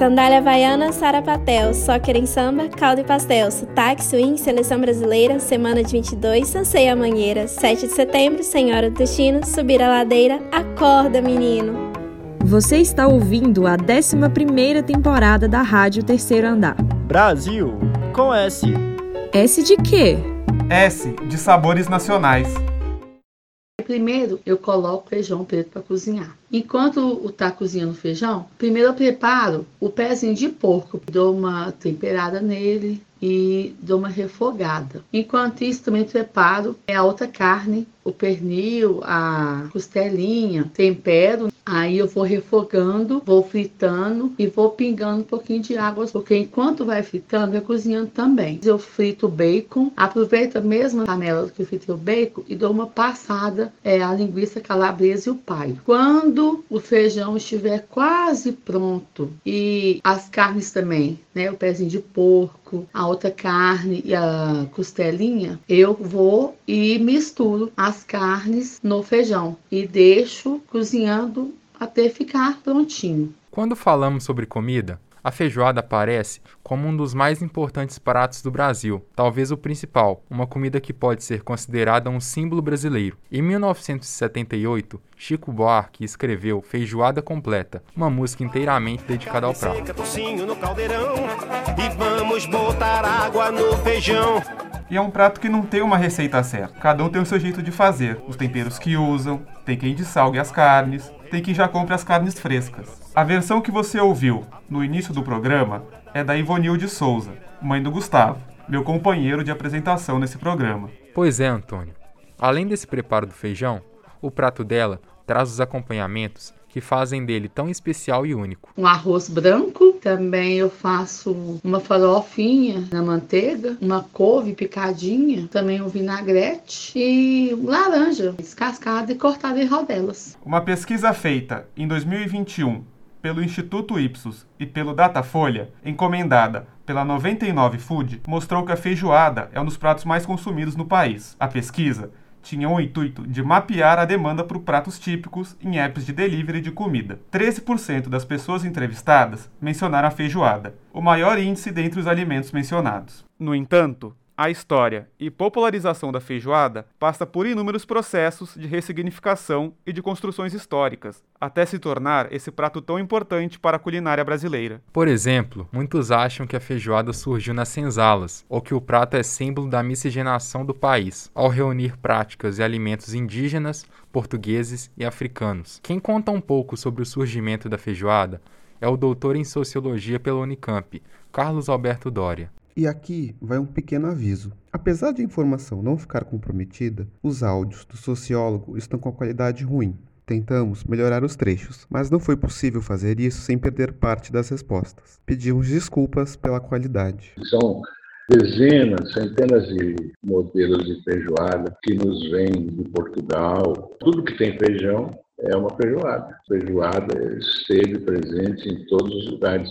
Sandália havaiana, sarapatel, soccer em samba, caldo e pastel, sotaque, swing, seleção brasileira, semana de 22, Sanseia Mangueira, 7 de setembro, Senhora do Destino, subir a ladeira, acorda menino. Você está ouvindo a 11ª temporada da Rádio Terceiro Andar. Brasil, com S. S de quê? S de sabores nacionais. Primeiro eu coloco feijão preto para cozinhar. Enquanto está cozinhando o feijão, primeiro eu preparo o pezinho de porco, dou uma temperada nele e dou uma refogada. Enquanto isso, também preparo a outra carne, o pernil, a costelinha, tempero. Aí eu vou refogando, vou fritando e vou pingando um pouquinho de água, porque enquanto vai fritando, vai cozinhando também. Eu frito o bacon, aproveito a mesma panela que eu fritei o bacon e dou uma passada é, a linguiça calabresa e o paio. Quando o feijão estiver quase pronto e as carnes também, né, o pezinho de porco, a outra carne e a costelinha, eu vou e misturo as carnes no feijão e deixo cozinhando até ficar prontinho. Quando falamos sobre comida, a feijoada aparece como um dos mais importantes pratos do Brasil, talvez o principal, uma comida que pode ser considerada um símbolo brasileiro. Em 1978, Chico Buarque escreveu Feijoada Completa, uma música inteiramente dedicada ao prato. E vamos botar água no feijão. E é um prato que não tem uma receita certa. Cada um tem o seu jeito de fazer, os temperos que usam, tem quem dessalgue as carnes, tem quem já compre as carnes frescas. A versão que você ouviu no início do programa é da Ivonil de Souza, mãe do Gustavo, meu companheiro de apresentação nesse programa. Pois é, Antônio. Além desse preparo do feijão, o prato dela traz os acompanhamentos que fazem dele tão especial e único. Um arroz branco, também eu faço uma farofinha na manteiga, uma couve picadinha, também um vinagrete e laranja descascada e cortada em rodelas. Uma pesquisa feita em 2021 pelo Instituto Ipsos e pelo Datafolha, encomendada pela 99 Food, mostrou que a feijoada é um dos pratos mais consumidos no país. A pesquisa tinha o intuito de mapear a demanda por pratos típicos em apps de delivery de comida. 13% das pessoas entrevistadas mencionaram a feijoada, o maior índice dentre os alimentos mencionados. No entanto, a história e popularização da feijoada passa por inúmeros processos de ressignificação e de construções históricas, até se tornar esse prato tão importante para a culinária brasileira. Por exemplo, muitos acham que a feijoada surgiu nas senzalas, ou que o prato é símbolo da miscigenação do país, ao reunir práticas e alimentos indígenas, portugueses e africanos. Quem conta um pouco sobre o surgimento da feijoada é o doutor em sociologia pela Unicamp, Carlos Alberto Doria. E aqui vai um pequeno aviso. Apesar de a informação não ficar comprometida, os áudios do sociólogo estão com a qualidade ruim. Tentamos melhorar os trechos, mas não foi possível fazer isso sem perder parte das respostas. Pedimos desculpas pela qualidade. São dezenas, centenas de modelos de feijoada que nos vêm de Portugal. Tudo que tem feijão é uma feijoada. Feijoada esteve presente em todos os lugares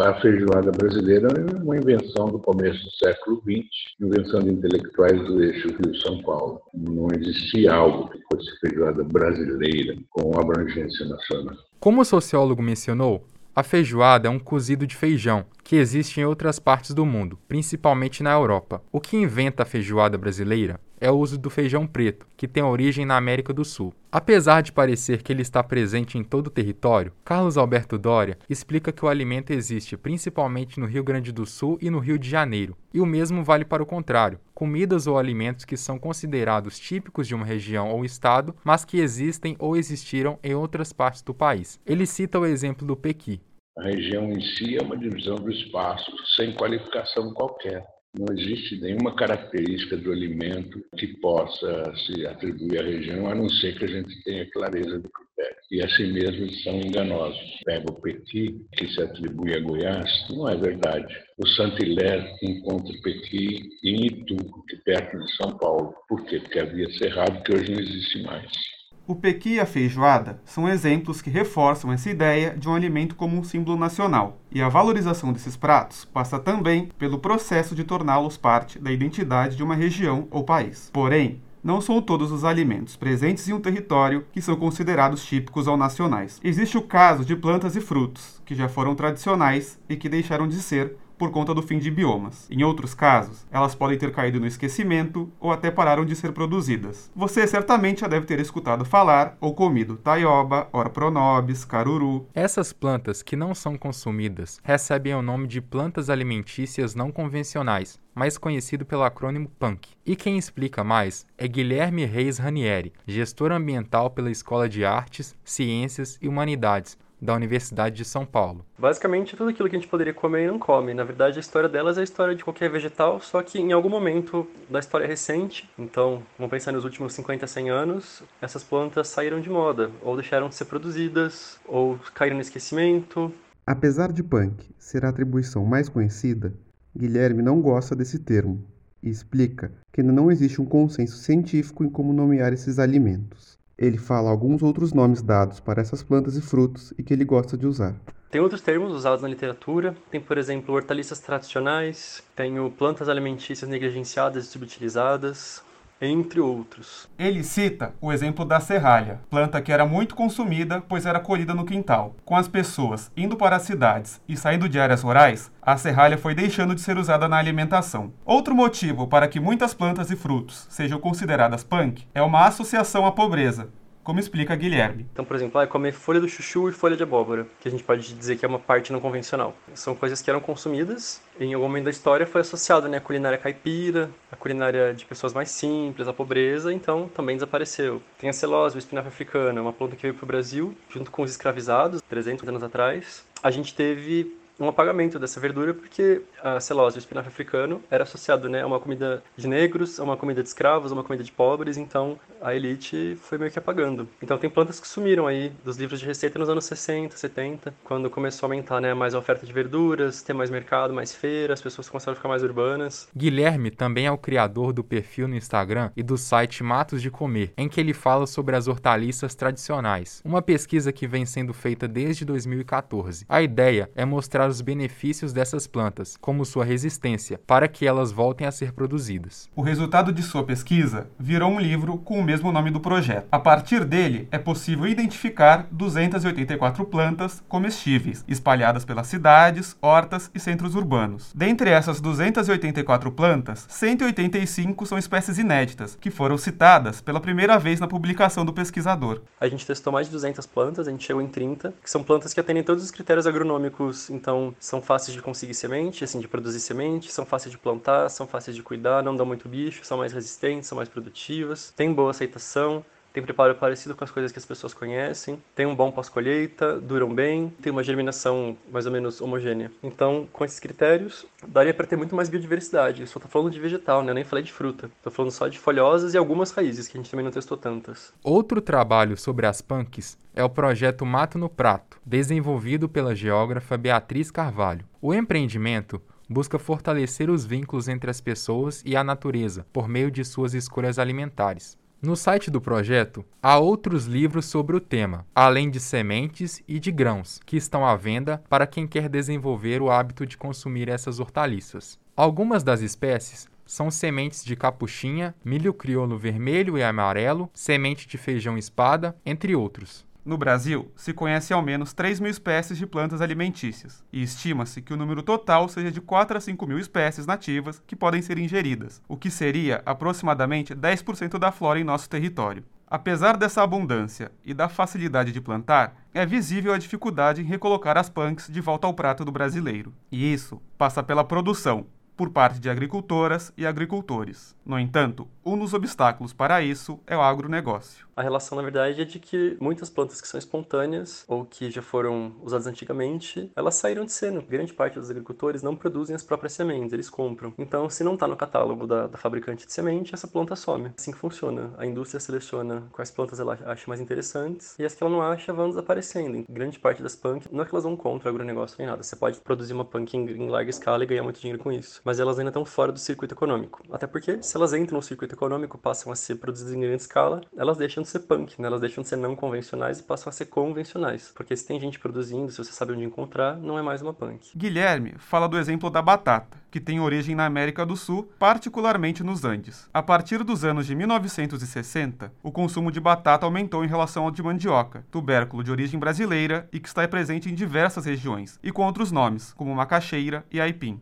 a feijoada brasileira é uma invenção do começo do século XX, invenção de intelectuais do eixo Rio-São Paulo. Não existia algo que fosse feijoada brasileira com abrangência nacional. Como o sociólogo mencionou, a feijoada é um cozido de feijão que existe em outras partes do mundo, principalmente na Europa. O que inventa a feijoada brasileira é o uso do feijão preto, que tem origem na América do Sul. Apesar de parecer que ele está presente em todo o território, Carlos Alberto Doria explica que o alimento existe principalmente no Rio Grande do Sul e no Rio de Janeiro, e o mesmo vale para o contrário: comidas ou alimentos que são considerados típicos de uma região ou estado, mas que existem ou existiram em outras partes do país. Ele cita o exemplo do pequi. A região em si é uma divisão do espaço sem qualificação qualquer. Não existe nenhuma característica do alimento que possa se atribuir à região, a não ser que a gente tenha clareza do critério. E assim mesmo eles são enganosos. Pega o Pequi, que se atribui a Goiás, não é verdade. O Saint-Hilaire encontra Pequi em Itu, é perto de São Paulo. Por quê? Porque havia cerrado, que hoje não existe mais. O pequi e a feijoada são exemplos que reforçam essa ideia de um alimento como um símbolo nacional, e a valorização desses pratos passa também pelo processo de torná-los parte da identidade de uma região ou país. Porém, Não são todos os alimentos presentes em um território que são considerados típicos ou nacionais. Existe o caso de plantas e frutos, que já foram tradicionais e que deixaram de ser por conta do fim de biomas. Em outros casos, elas podem ter caído no esquecimento ou até pararam de ser produzidas. Você certamente já deve ter escutado falar ou comido taioba, orpronobis, caruru. Essas plantas que não são consumidas recebem o nome de plantas alimentícias não convencionais, mais conhecido pelo acrônimo PANC. E quem explica mais é Guilherme Reis Ranieri, gestor ambiental pela Escola de Artes, Ciências e Humanidades, da Universidade de São Paulo. Basicamente, tudo aquilo que a gente poderia comer e não come. Na verdade, a história delas é a história de qualquer vegetal, só que em algum momento da história recente, então, vamos pensar nos últimos 50, 100 anos, essas plantas saíram de moda, ou deixaram de ser produzidas, ou caíram no esquecimento. Apesar de punk ser a atribuição mais conhecida, Guilherme não gosta desse termo e explica que ainda não existe um consenso científico em como nomear esses alimentos. Ele fala alguns outros nomes dados para essas plantas e frutos e que ele gosta de usar. Tem outros termos usados na literatura. Tem, por exemplo, hortaliças tradicionais, tenho plantas alimentícias negligenciadas e subutilizadas, entre outros. Ele cita o exemplo da serralha, planta que era muito consumida, pois era colhida no quintal. Com as pessoas indo para as cidades e saindo de áreas rurais, a serralha foi deixando de ser usada na alimentação. Outro motivo para que muitas plantas e frutos sejam consideradas punk é uma associação à pobreza, como explica Guilherme. Então, por exemplo, é comer folha do chuchu e folha de abóbora, que a gente pode dizer que é uma parte não convencional. São coisas que eram consumidas, em algum momento da história foi associado né, à culinária caipira, à culinária de pessoas mais simples, à pobreza, então também desapareceu. Tem a celose, o espinafre africano, é uma planta que veio para o Brasil, junto com os escravizados, 300 anos atrás. A gente teve um apagamento dessa verdura porque a celose, o espinafre africano, era associado né, a uma comida de negros, a uma comida de escravos, a uma comida de pobres, então a elite foi meio que apagando. Então tem plantas que sumiram aí dos livros de receita nos anos 60, 70, quando começou a aumentar né, mais a oferta de verduras, ter mais mercado, mais feira, as pessoas começaram a ficar mais urbanas. Guilherme também é o criador do perfil no Instagram e do site Matos de Comer, em que ele fala sobre as hortaliças tradicionais, uma pesquisa que vem sendo feita desde 2014. A ideia é mostrar os benefícios dessas plantas, como sua resistência, para que elas voltem a ser produzidas. O resultado de sua pesquisa virou um livro com o mesmo nome do projeto. A partir dele, é possível identificar 284 plantas comestíveis, espalhadas pelas cidades, hortas e centros urbanos. Dentre essas 284 plantas, 185 são espécies inéditas, que foram citadas pela primeira vez na publicação do pesquisador. A gente testou mais de 200 plantas, a gente chegou em 30, que são plantas que atendem todos os critérios agronômicos, então então, são fáceis de conseguir semente, assim, de produzir semente, são fáceis de plantar, são fáceis de cuidar, não dão muito bicho, são mais resistentes, são mais produtivas, têm boa aceitação, tem preparo parecido com as coisas que as pessoas conhecem, tem um bom pós-colheita, duram bem, tem uma germinação mais ou menos homogênea. Então, com esses critérios, daria para ter muito mais biodiversidade. Eu só tô falando de vegetal, né? Eu nem falei de fruta. Tô falando só de folhosas e algumas raízes, que a gente também não testou tantas. Outro trabalho sobre as punks é o projeto Mato no Prato, desenvolvido pela geógrafa Beatriz Carvalho. O empreendimento busca fortalecer os vínculos entre as pessoas e a natureza por meio de suas escolhas alimentares. No site do projeto, há outros livros sobre o tema, além de sementes e de grãos, que estão à venda para quem quer desenvolver o hábito de consumir essas hortaliças. Algumas das espécies são sementes de capuchinha, milho crioulo vermelho e amarelo, semente de feijão espada, entre outros. No Brasil, se conhece ao menos 3 mil espécies de plantas alimentícias, e estima-se que o número total seja de 4 a 5 mil espécies nativas que podem ser ingeridas, o que seria aproximadamente 10% da flora em nosso território. Apesar dessa abundância e da facilidade de plantar, é visível a dificuldade em recolocar as punks de volta ao prato do brasileiro. E isso passa pela produção, por parte de agricultoras e agricultores. No entanto, um dos obstáculos para isso é o agronegócio. A relação, na verdade, é de que muitas plantas que são espontâneas ou que já foram usadas antigamente, elas saíram de cena. Grande parte dos agricultores não produzem as próprias sementes, eles compram. Então, se não está no catálogo da, da, fabricante de semente, essa planta some. Assim que funciona. A indústria seleciona quais plantas ela acha mais interessantes e as que ela não acha vão desaparecendo. Grande parte das punk, não é que elas vão contra o agronegócio nem nada. Você pode produzir uma punk em, em larga escala e ganhar muito dinheiro com isso. Mas elas ainda estão fora do circuito econômico. Até porque, se elas entram no circuito econômico, passam a ser produzidas em grande escala, elas deixam de ser punk, né? Elas deixam de ser não convencionais e passam a ser convencionais. Porque se tem gente produzindo, se você sabe onde encontrar, não é mais uma punk. Guilherme fala do exemplo da batata, que tem origem na América do Sul, particularmente nos Andes. A partir dos anos de 1960, o consumo de batata aumentou em relação ao de mandioca, tubérculo de origem brasileira e que está presente em diversas regiões, e com outros nomes, como macaxeira e aipim.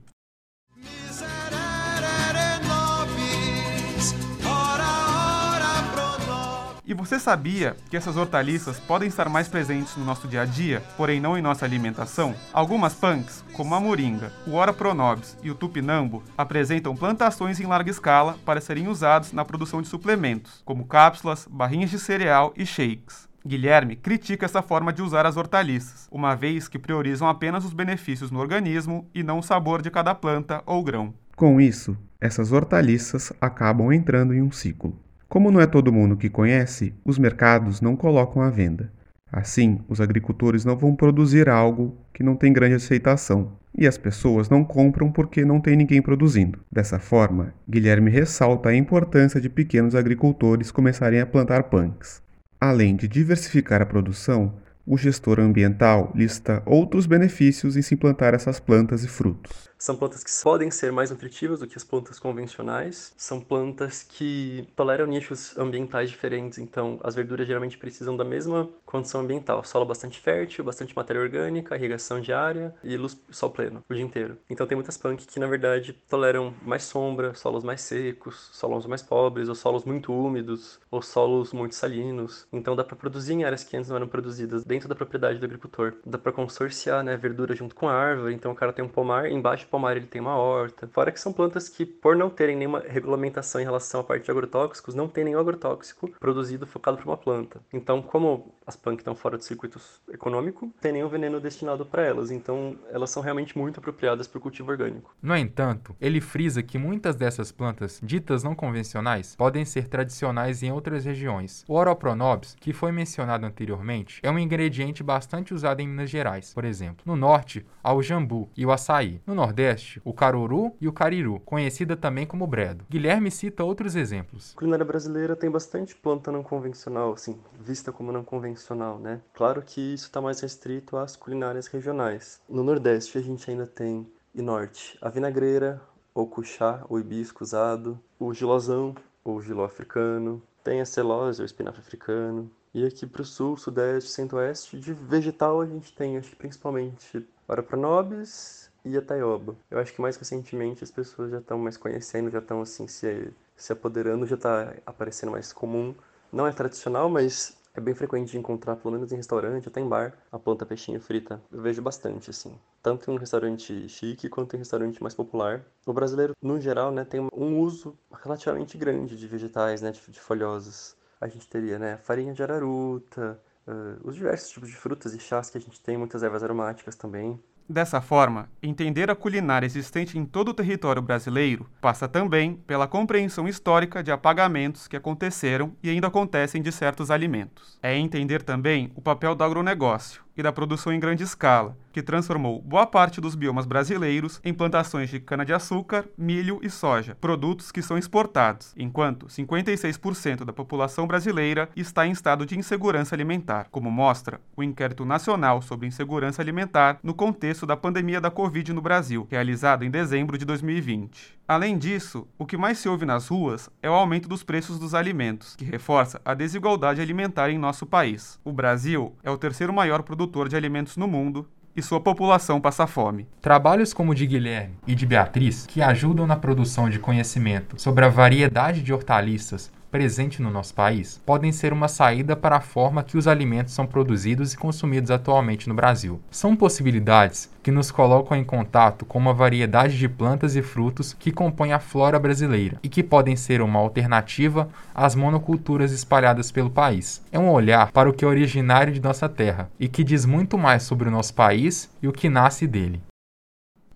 E você sabia que essas hortaliças podem estar mais presentes no nosso dia a dia, porém não em nossa alimentação? Algumas punks, como a moringa, o Ora pronobis e o tupinambo, apresentam plantações em larga escala para serem usados na produção de suplementos, como cápsulas, barrinhas de cereal e shakes. Guilherme critica essa forma de usar as hortaliças, uma vez que priorizam apenas os benefícios no organismo e não o sabor de cada planta ou grão. Com isso, essas hortaliças acabam entrando em um ciclo. Como não é todo mundo que conhece, os mercados não colocam à venda. Assim, os agricultores não vão produzir algo que não tem grande aceitação, e as pessoas não compram porque não tem ninguém produzindo. Dessa forma, Guilherme ressalta a importância de pequenos agricultores começarem a plantar punks. Além de diversificar a produção, o gestor ambiental lista outros benefícios em se implantar essas plantas e frutos. São plantas que podem ser mais nutritivas do que as plantas convencionais. São plantas que toleram nichos ambientais diferentes, então as verduras geralmente precisam da mesma condição ambiental. Solo bastante fértil, bastante matéria orgânica, irrigação diária e luz sol pleno o dia inteiro. Então tem muitas plantas que na verdade toleram mais sombra, solos mais secos, solos mais pobres, ou solos muito úmidos, ou solos muito salinos. Então dá para produzir em áreas que antes não eram produzidas dentro da propriedade do agricultor. Dá para consorciar, né, verdura junto com a árvore. Então o cara tem um pomar embaixo pomar ele tem uma horta. Fora que são plantas que, por não terem nenhuma regulamentação em relação à parte de agrotóxicos, não tem nenhum agrotóxico produzido focado para uma planta. Então, como as plantas estão fora do circuito econômico, tem nenhum veneno destinado para elas. Então, elas são realmente muito apropriadas para o cultivo orgânico. No entanto, ele frisa que muitas dessas plantas, ditas não convencionais, podem ser tradicionais em outras regiões. O Oropronobis, que foi mencionado anteriormente, é um ingrediente bastante usado em Minas Gerais, por exemplo. No norte, há o jambu e o açaí. No nordeste, Nordeste, o caruru e o cariru, conhecida também como bredo. Guilherme cita outros exemplos. A culinária brasileira tem bastante planta não convencional, assim, vista como não convencional, né? Claro que isso está mais restrito às culinárias regionais. No Nordeste a gente ainda tem, e Norte, a vinagreira, ou cuchá, ou hibisco usado, o gilozão, ou giló africano, tem a celose, ou espinafre africano, e aqui para o sul, sudeste, centro-oeste, de vegetal a gente tem, acho que principalmente, para pronobis e a Taioba. Eu acho que mais recentemente as pessoas já estão mais conhecendo, já estão assim se, se apoderando, já está aparecendo mais comum. Não é tradicional, mas é bem frequente de encontrar, pelo menos em restaurante, até em bar, a planta peixinho frita. Eu vejo bastante, assim. Tanto em um restaurante chique quanto em um restaurante mais popular. O brasileiro, no geral, né, tem um uso relativamente grande de vegetais, né, de, de folhosos. A gente teria, né, farinha de araruta, uh, os diversos tipos de frutas e chás que a gente tem, muitas ervas aromáticas também. Dessa forma, entender a culinária existente em todo o território brasileiro passa também pela compreensão histórica de apagamentos que aconteceram e ainda acontecem de certos alimentos. É entender também o papel do agronegócio e da produção em grande escala, que transformou boa parte dos biomas brasileiros em plantações de cana-de-açúcar, milho e soja, produtos que são exportados, enquanto 56% da população brasileira está em estado de insegurança alimentar, como mostra o Inquérito Nacional sobre Insegurança Alimentar no contexto da pandemia da Covid no Brasil, realizado em dezembro de 2020. Além disso, o que mais se ouve nas ruas é o aumento dos preços dos alimentos, que reforça a desigualdade alimentar em nosso país. O Brasil é o terceiro maior produtor de alimentos no mundo e sua população passa fome. Trabalhos como o de Guilherme e de Beatriz, que ajudam na produção de conhecimento sobre a variedade de hortaliças presente no nosso país podem ser uma saída para a forma que os alimentos são produzidos e consumidos atualmente no Brasil. São possibilidades que nos colocam em contato com uma variedade de plantas e frutos que compõem a flora brasileira e que podem ser uma alternativa às monoculturas espalhadas pelo país. É um olhar para o que é originário de nossa terra e que diz muito mais sobre o nosso país e o que nasce dele.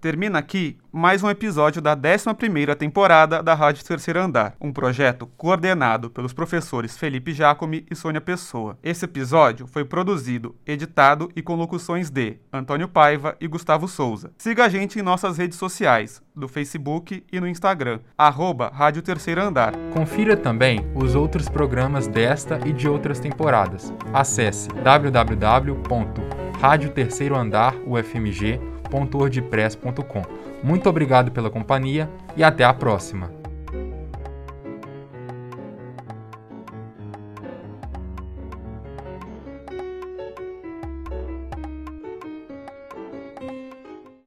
Termina aqui mais um episódio da 11ª temporada da Rádio Terceiro Andar, um projeto coordenado pelos professores Felipe Jacome e Sônia Pessoa. Esse episódio foi produzido, editado e com locuções de Antônio Paiva e Gustavo Souza. Siga a gente em nossas redes sociais, do Facebook e no Instagram, arroba Rádio Terceiro Andar. Confira também os outros programas desta e de outras temporadas. Acesse www.radioterceiroandarufmg.com www.wordpress.com. Muito obrigado pela companhia e até a próxima!